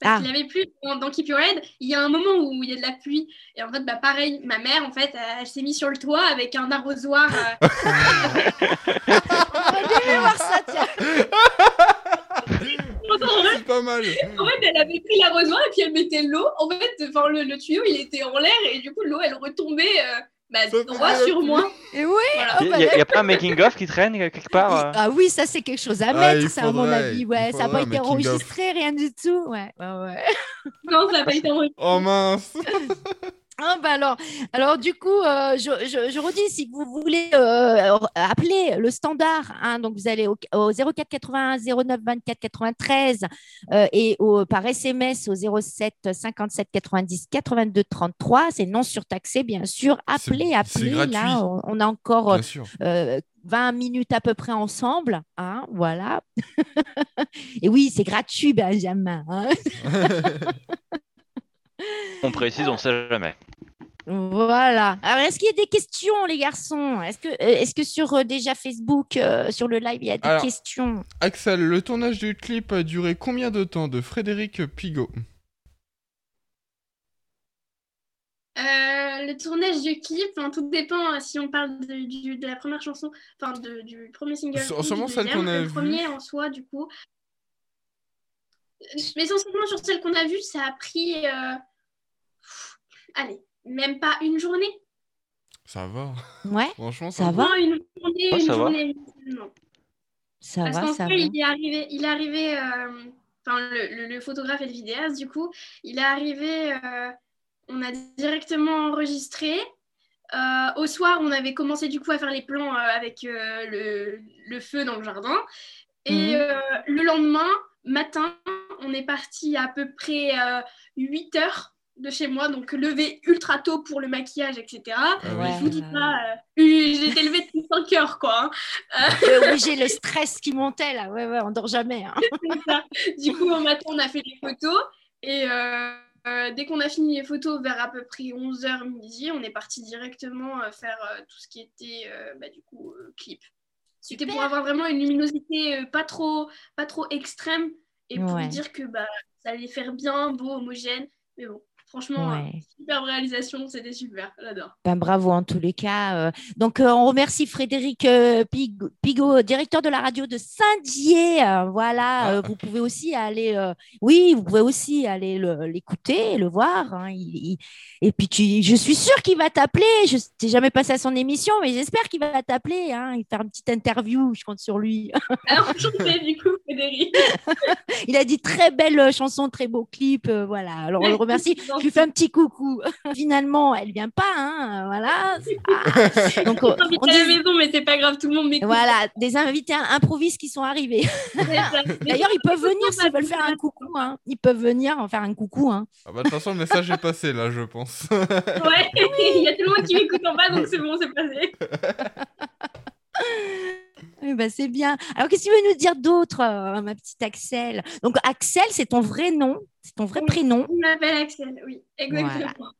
Parce ah. qu'il avait plu dans, Keep Your Head. Il y a un moment où il y a de la pluie. Et en fait, bah, pareil, ma mère, en fait, elle, s'est mise sur le toit avec un arrosoir. Euh... On voir ça, tiens. C'est pas mal. En fait, elle avait pris l'arrosoir et puis elle mettait l'eau. En fait, le, le, tuyau, il était en l'air et du coup, l'eau, elle retombait. Euh, bah, droit sur moi. Et oui, il n'y a, pas un making-of qui traîne quelque part euh Ah oui, ça c'est quelque chose à mettre, ça, à mon avis. Ouais, ça n'a pas été enregistré, rien du tout. Ouais, ouais, ouais. Non, ça n'a pas été enregistré. Oh mince ah, bah alors, alors, du coup, euh, je, je, redis, si vous voulez euh, appeler le standard, hein, donc vous allez au, 04 81 09 24 93 et au, par SMS au 07 57 90 82 33. C'est non surtaxé, bien sûr. Appelez, appelez. Là, on, a encore 20 euh, minutes à peu près ensemble. Hein, voilà. et oui, c'est gratuit, Benjamin. Hein. on précise, on ne sait jamais. Voilà. Alors, est-ce qu'il y a des questions, les garçons? Est-ce que, euh, est que sur euh, déjà Facebook, euh, sur le live, il y a des questions? Axel, le tournage du clip a duré combien de temps de Frédéric Pigot le tournage du clip, tout dépend si on parle de, de la première chanson, enfin du premier single. En ce moment, celle qu'on a Le premier en soi, du coup. Mais essentiellement sur celle qu'on a vue, ça a pris. Allez, même pas une journée. Ça va. Ouais. Franchement, ça, va. une journée, une journée. Non. Ça Parce va, ça fait, va. Il est arrivé, il est arrivé euh, enfin, le, le, photographe et le vidéaste, du coup, il est arrivé, euh, on a directement enregistré. Euh, au soir, on avait commencé du coup à faire les plans avec le, le, feu dans le jardin. Et mhm. le lendemain matin, on est parti à peu près 8 heures de chez moi, donc levé ultra tôt pour le maquillage, etc. Ah je vous dis pas, euh, j'ai été levée depuis 5 heures, quoi. Hein. j'ai le stress qui montait, là. Ouais, ouais, on dort jamais. Hein. Du coup, au matin, on a fait des photos. Et euh, euh, dès qu'on a fini les photos, vers à peu près 11h midi, on est parti directement faire tout ce qui était, bah, du coup, clip. C'était pour avoir vraiment une luminosité pas, trop, pas trop extrême et pour dire que bah, ça allait faire bien, beau, homogène. Mais bon, Franchement, euh, super réalisation, c'était super, j'adore. Ben, bravo en tous les cas. Euh. Donc, euh, on remercie Frédéric Pigot, directeur de la radio de Saint-Dié. voilà, ah. vous pouvez aussi aller, oui, vous pouvez aussi aller l'écouter, le, voir. Hein. Et puis, tu... je suis sûre qu'il va t'appeler. Je n'ai jamais passé à son émission, mais j'espère qu'il va t'appeler, hein, et faire une petite interview. Je compte sur lui. Alors, sais du coup, Frédéric. Il a dit très belle chanson, très beau clip. voilà, alors on le remercie. lui fais un petit coucou. Finalement, elle vient pas, hein, voilà. Ah. Donc, on, on à la maison, mais c'est pas grave, tout le monde m'écoute. Voilà, des invités improvisés qui sont arrivés. D'ailleurs, ils peuvent venir s'ils veulent faire un coucou. Hein. Ils peuvent venir en faire un coucou. Hein. Ah bah, de toute façon, le message est passé là, je pense. ouais, il y a tout le monde qui m'écoute en bas, donc c'est bon, c'est passé. Oui, bah, c'est bien. Alors, qu'est-ce que tu veux nous dire d'autre, euh, ma petite Axel? Donc, Axel, c'est ton vrai nom, c'est ton vrai prénom. Je m'appelle Axel, oui, exactement.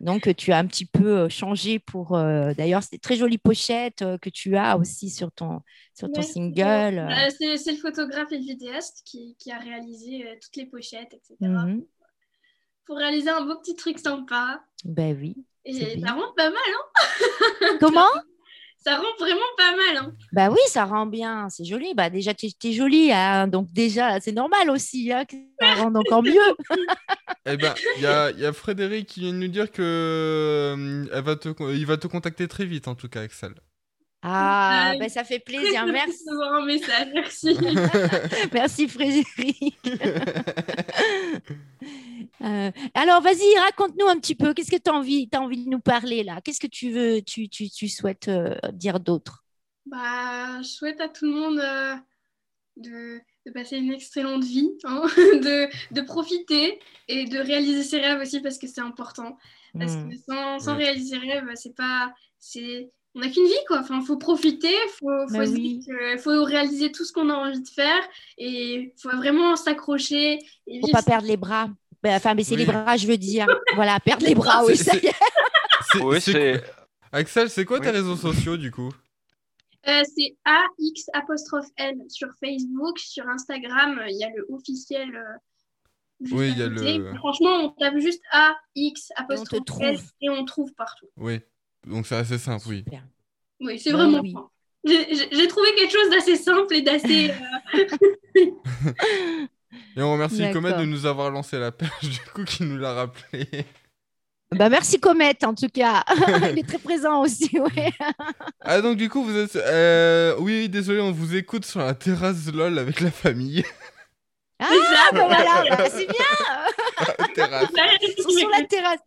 Donc, tu as un petit peu euh, changé pour. Euh, d'ailleurs, c'est très jolie pochette que tu as aussi sur ton, sur ton single. c'est le photographe et le vidéaste qui, qui a réalisé toutes les pochettes, etc. Mhm. Pour réaliser un beau petit truc sympa. Ben oui. Et ça rend pas mal, hein? Comment? ça rend vraiment pas mal. Hein. Bah oui, ça rend bien, c'est joli. Bah déjà, tu es, jolie, hein. donc déjà, c'est normal aussi hein, que ça rende encore mieux. eh ben, il y a, y a, Frédéric qui vient de nous dire que euh, elle va te, il va te contacter très vite, en tout cas, Axel. Ah, bah, ça fait plaisir, merci. un message, merci. merci Frédéric. Euh, alors, vas-y, raconte-nous un petit peu. Qu'est-ce que tu as envie, as envie de nous parler là? Qu'est-ce que tu veux, tu, tu, tu souhaites euh, dire d'autre? Bah, Je souhaite à tout le monde euh, de, de, passer une excellente vie, hein, de, de, profiter et de réaliser ses rêves aussi parce que c'est important. Parce hmm. que sans, sans réaliser ses rêves, c'est pas. C'est on n'a qu'une vie, quoi. Enfin, faut profiter, faut, faut, bah faut réaliser tout ce qu'on a envie de faire et faut vraiment s'accrocher. Faut pas perdre les bras. Bah, enfin, mais c'est les bras, je veux dire. voilà, perdre les bras, oui, ça y est. Axel, c'est quoi tes réseaux sociaux, du coup? Euh, c'est AX apostrophe N sur Facebook, sur Instagram, il y a le officiel. Euh, oui, il y a le. Franchement, on tape juste AX apostrophe N et on trouve partout. Oui. Donc c'est assez simple, oui. Oui, c'est vraiment. Oui. J'ai trouvé quelque chose d'assez simple et d'assez. Euh, et on remercie Comet de nous avoir lancé la perche, du coup, qui nous l'a rappelé. Bah merci Comet en tout cas, il est très présent aussi. Ouais. ah donc du coup vous êtes, euh... oui désolé on vous écoute sur la terrasse lol avec la famille. Ah, bah voilà, c'est bien. terrasse. sur la terrasse.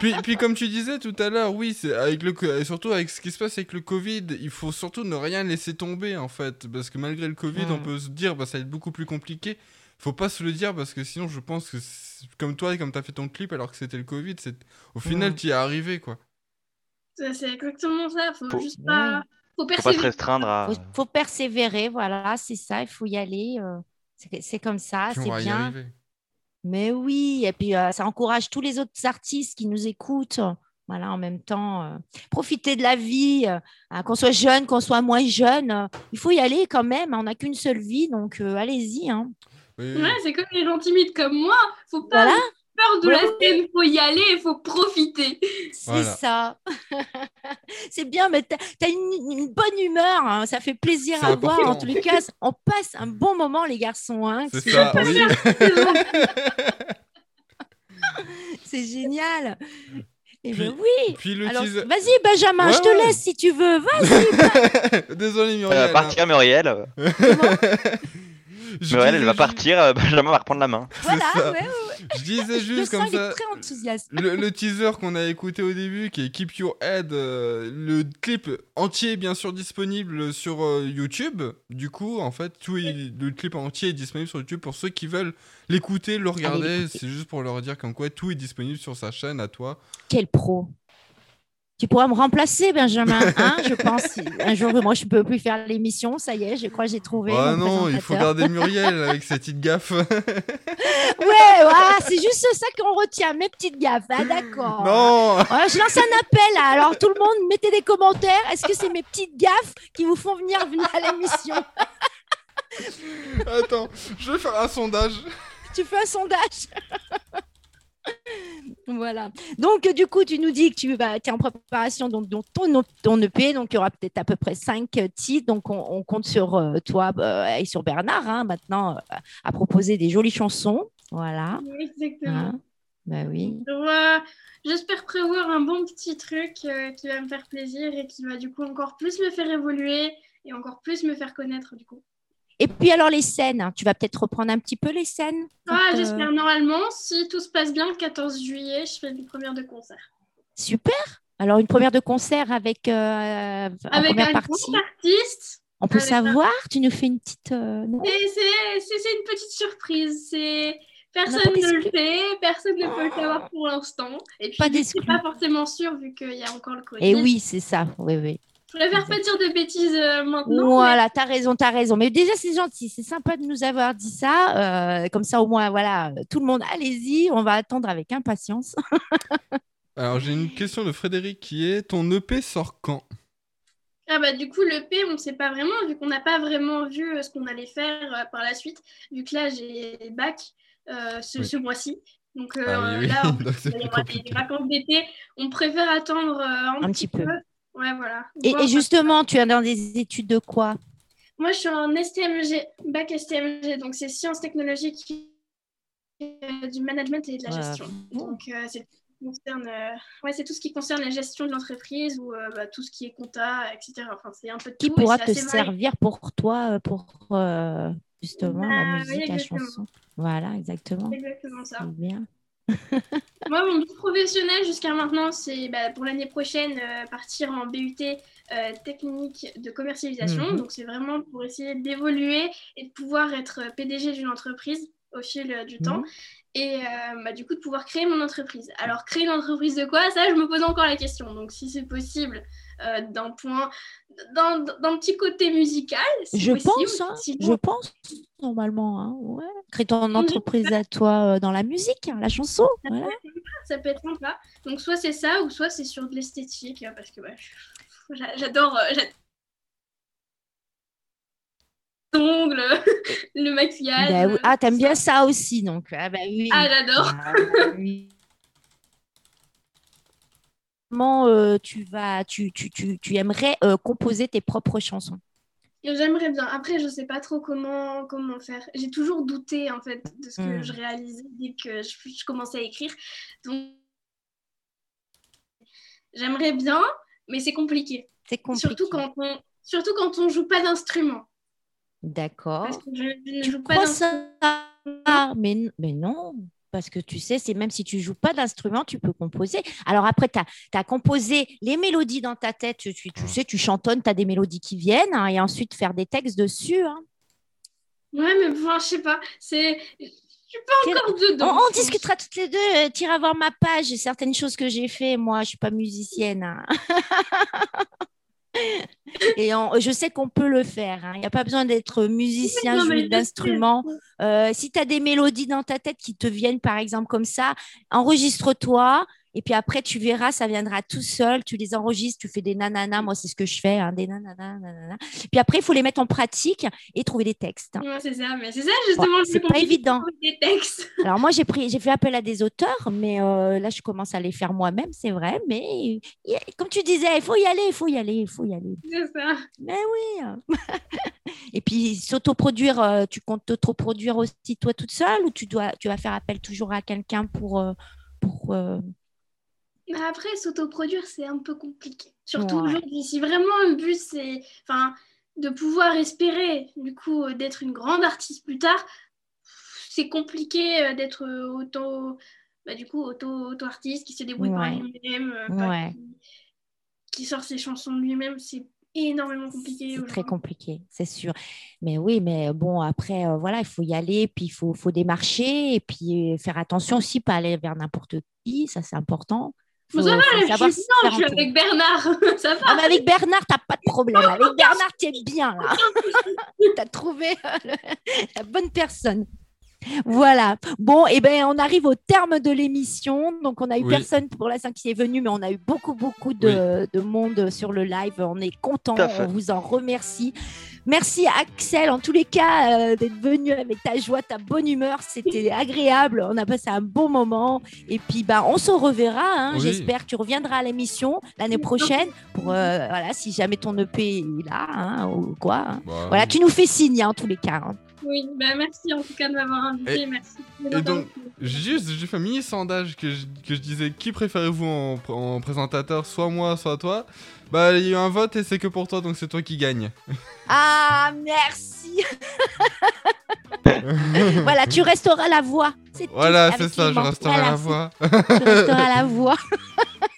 Puis, puis, comme tu disais tout à l'heure, oui, c'est avec le surtout avec ce qui se passe avec le Covid, il faut surtout ne rien laisser tomber en fait, parce que malgré le Covid, on peut se dire bah ça va être beaucoup plus compliqué. Faut pas se le dire parce que sinon, je pense que comme toi, comme tu as fait ton clip alors que c'était le Covid, c'est au final tu y es arrivé quoi. C'est exactement ça. Faut juste pas. Faut, faut pas se restreindre à. Faut, persévérer, voilà, c'est ça. Il faut y aller. Euh. C'est comme ça, c'est bien. Mais oui, et puis euh, ça encourage tous les autres artistes qui nous écoutent. Voilà, en même temps, euh, profiter de la vie, euh, hein, qu'on soit jeune, qu'on soit moins jeune. il faut y aller quand même. On n'a qu'une seule vie, donc allez-y. Hein. Ouais, c'est comme les gens timides comme moi. Faut pas, voilà peur de la scène, il faut y aller, il faut profiter. C'est ça. c'est bien, mais tu as, une, bonne humeur, hein. ça fait plaisir à voir. En tous les cas, on passe un bon moment, les garçons. Hein, c'est ça, oui. c'est génial. Et eh ben oui. Vas-y, Benjamin, je te laisse si tu veux. Vas-y. Désolé, Muriel. Va partir, Muriel. Muriel, elle va partir, euh, Benjamin va reprendre la main. Voilà, ouais, ouais. Je disais juste comme ça. Le, teaser qu'on a écouté au début, qui est Keep Your Head, euh, le clip entier bien sûr disponible sur euh, YouTube. Du coup, en fait, tout le clip entier est disponible sur YouTube pour ceux qui veulent l'écouter, le regarder. C'est juste pour leur dire comme quoi tout est disponible sur sa chaîne à toi. Quel pro tu pourras me remplacer, Benjamin. Hein, je pense. Un jour, moi, je ne peux plus faire l'émission. Ça y est, je crois que j'ai trouvé. Ah non, il faut garder Muriel avec ses petites gaffes. ouais, voilà, c'est juste ça qu'on retient, mes petites gaffes. Ah, d'accord. Non. je lance un appel. Alors, tout le monde, mettez des commentaires. Est-ce que c'est mes petites gaffes qui vous font venir à l'émission? Attends, je vais faire un sondage. Tu fais un sondage? Voilà. Donc, du coup, tu nous dis que tu es en préparation donc, ton, ton EP. Donc, il y aura peut-être à peu près cinq titres. Donc, on, compte sur euh, toi euh, et sur Bernard hein, maintenant euh, à proposer des jolies chansons. Voilà. Exactement. Hein bah oui. J'espère prévoir un bon petit truc qui va me faire plaisir et qui va du coup encore plus me faire évoluer et encore plus me faire connaître du coup. Et puis alors les scènes, hein, tu vas peut-être reprendre un petit peu les scènes. Ah, j'espère normalement, si tout se passe bien, le 14 juillet, je fais une première de concert. Super. Alors une première de concert avec euh, avec un grand artiste. On peut savoir, tu nous fais une petite. Euh, c'est une petite surprise. C'est personne ne le fait, personne ne peut le savoir pour l'instant. Et puis pas je pas forcément sûr vu qu'il y a encore le Covid. Et oui, c'est ça. Oui, oui. Je préfère pas dire de bêtises euh, maintenant. Voilà, tu as raison, tu as raison. Mais déjà, c'est gentil, c'est sympa de nous avoir dit ça. Euh, comme ça, au moins, voilà, tout le monde, allez-y, on va attendre avec impatience. Alors, j'ai une question de Frédéric qui est ton EP sort quand? Ah bah du coup l'EP on ne sait pas vraiment vu qu'on n'a pas vraiment vu euh, ce qu'on allait faire par la suite vu que là j'ai bac ce, mois-ci donc ah là on, des vacances d'été on préfère attendre un, petit, peu. Ouais, voilà. Et, justement, tu es dans des études de quoi? Moi, je suis en STMG, bac STMG, donc c'est sciences technologiques, euh, du management et de la gestion. Donc, euh, c'est euh, ouais, c'est tout ce qui concerne la gestion de l'entreprise ou bah, tout ce qui est compta, etc. Enfin, c'est un peu qui pourra te servir pour toi, pour justement la bah, musique, la chanson? Voilà, exactement. Exactement ça. Bien. Moi, mon but professionnel jusqu'à maintenant, c'est bah, pour l'année prochaine euh, partir en BUT euh, technique de commercialisation. Mhm. Donc, c'est vraiment pour essayer d'évoluer et de pouvoir être PDG d'une entreprise au fil euh, du temps. Et bah, du coup, de pouvoir créer mon entreprise. Alors, créer une entreprise de quoi? Ça, je me pose encore la question. Donc, si c'est possible, d'un point, d'un petit côté musical. je pense, hein. je pense normalement. Hein. Ouais. Crée ton entreprise à toi euh, dans la musique, hein, la chanson. Ça, peut être sympa. Donc soit c'est ça, ou soit c'est sur de l'esthétique, euh, parce que bah, j'adore. Euh, l'ongle, le maquillage. Bah ah, t'aimes bien ça aussi, donc. Ah, bah oui. Ah, j'adore. Ah, Comment euh, tu vas, tu, tu, tu, tu aimerais euh, composer tes propres chansons? J'aimerais bien. Après, je ne sais pas trop comment, comment faire. J'ai toujours douté en fait de ce que hmm. je réalisais dès que je, commençais à écrire. Donc, j'aimerais bien, mais c'est compliqué. C'est compliqué. Surtout quand on, surtout quand on joue pas d'instrument. D'accord. Parce que je, ne joue pas d'instrument. Mais, mais non parce que tu sais, c'est même si tu joues pas d'instrument, tu peux composer. Alors après, tu as, composé les mélodies dans ta tête, tu, tu, sais, tu chantonnes, tu as des mélodies qui viennent, hein, et ensuite faire des textes dessus. Hein. Ouais, mais bon, je sais pas, c'est... Je suis pas encore dedans. On, discutera toutes les deux. Euh, tu iras voir ma page, certaines choses que j'ai fait. Moi, je suis pas musicienne. Hein. Et je sais qu'on peut le faire. Hein. Il n'y a pas besoin d'être musicien, jouer d'instruments. Euh, si tu as des mélodies dans ta tête qui te viennent, par exemple, comme ça, enregistre-toi et puis après, tu verras, ça viendra tout seul. Tu les enregistres, tu fais des nananas. Moi, c'est ce que je fais, hein, des nananas, nanana. Puis après, il faut les mettre en pratique et trouver des textes. Ouais, c'est ça, mais c'est ça justement. c'est pas évident. Des textes. Alors moi, j'ai pris, j'ai fait appel à des auteurs, mais euh, là, je commence à les faire moi-même, c'est vrai. Mais comme tu disais, il faut y aller, il faut y aller, il faut y aller. C'est ça. Mais oui. et puis s'autoproduire, euh, tu comptes t'autoproduire aussi toi toute seule ou tu dois, tu vas faire appel toujours à quelqu'un pour, euh, pour après, s'autoproduire, c'est un peu compliqué. Surtout aujourd'hui. Si vraiment le but, c'est enfin, de pouvoir espérer, du coup, euh, d'être une grande artiste plus tard, c'est compliqué euh, d'être euh, auto, bah, du coup, auto, auto artiste qui se débrouille par lui-même, qui, sort ses chansons lui-même. C'est énormément compliqué. C'est très compliqué, c'est sûr. Mais oui, mais bon, après, voilà, il faut y aller, puis il faut, faut démarcher, et puis faire attention aussi, pas aller vers n'importe qui, ça c'est important. Faut, ça va, je, suis, je suis avec Bernard. ça va. Ah, mais avec Bernard, t'as pas de problème. Avec Bernard, tu es bien là. tu as trouvé euh, la bonne personne. Voilà. Bon, et eh ben, on arrive au terme de l'émission. Donc, on a eu personne pour l'instant qui est venu, mais on a eu beaucoup, beaucoup de, de monde sur le live. On est content. On vous en remercie. Merci Axel, en tous les cas, euh, d'être venu avec ta joie, ta bonne humeur. C'était agréable. On a passé un bon moment. Et puis, bah, on se reverra. Hein. J'espère que tu reviendras à l'émission l'année prochaine pour, euh, voilà, si jamais ton EP est là hein, ou quoi. Hein. Bah, voilà, tu nous fais signe en tous les cas. Oui, bah merci en tout cas de m'avoir invité. merci. Et donc, juste, j'ai fait un mini sondage que je, que je disais qui préférez-vous en, en, présentateur, soit moi, soit toi? Bah, il y a eu un vote et c'est que pour toi, donc c'est toi qui gagne. Ah, merci. voilà, tu resteras la voix. Voilà, c'est ça, je resterai la voix. tu resteras la voix.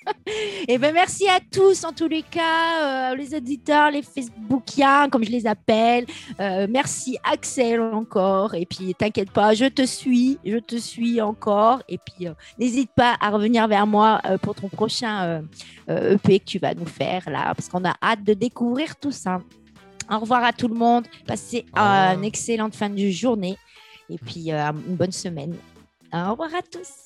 Et eh ben merci à tous en tous les cas, euh, les auditeurs, les Facebookiens, comme je les appelle. Euh, merci Axel encore. Et puis t'inquiète pas, je te suis, je te suis encore. Et puis euh, n'hésite pas à revenir vers moi pour ton prochain EP e que tu vas nous faire là, parce qu'on a hâte de découvrir tout ça. Au revoir à tout le monde. Passez une excellente fin de journée et puis une bonne semaine. Au revoir à tous.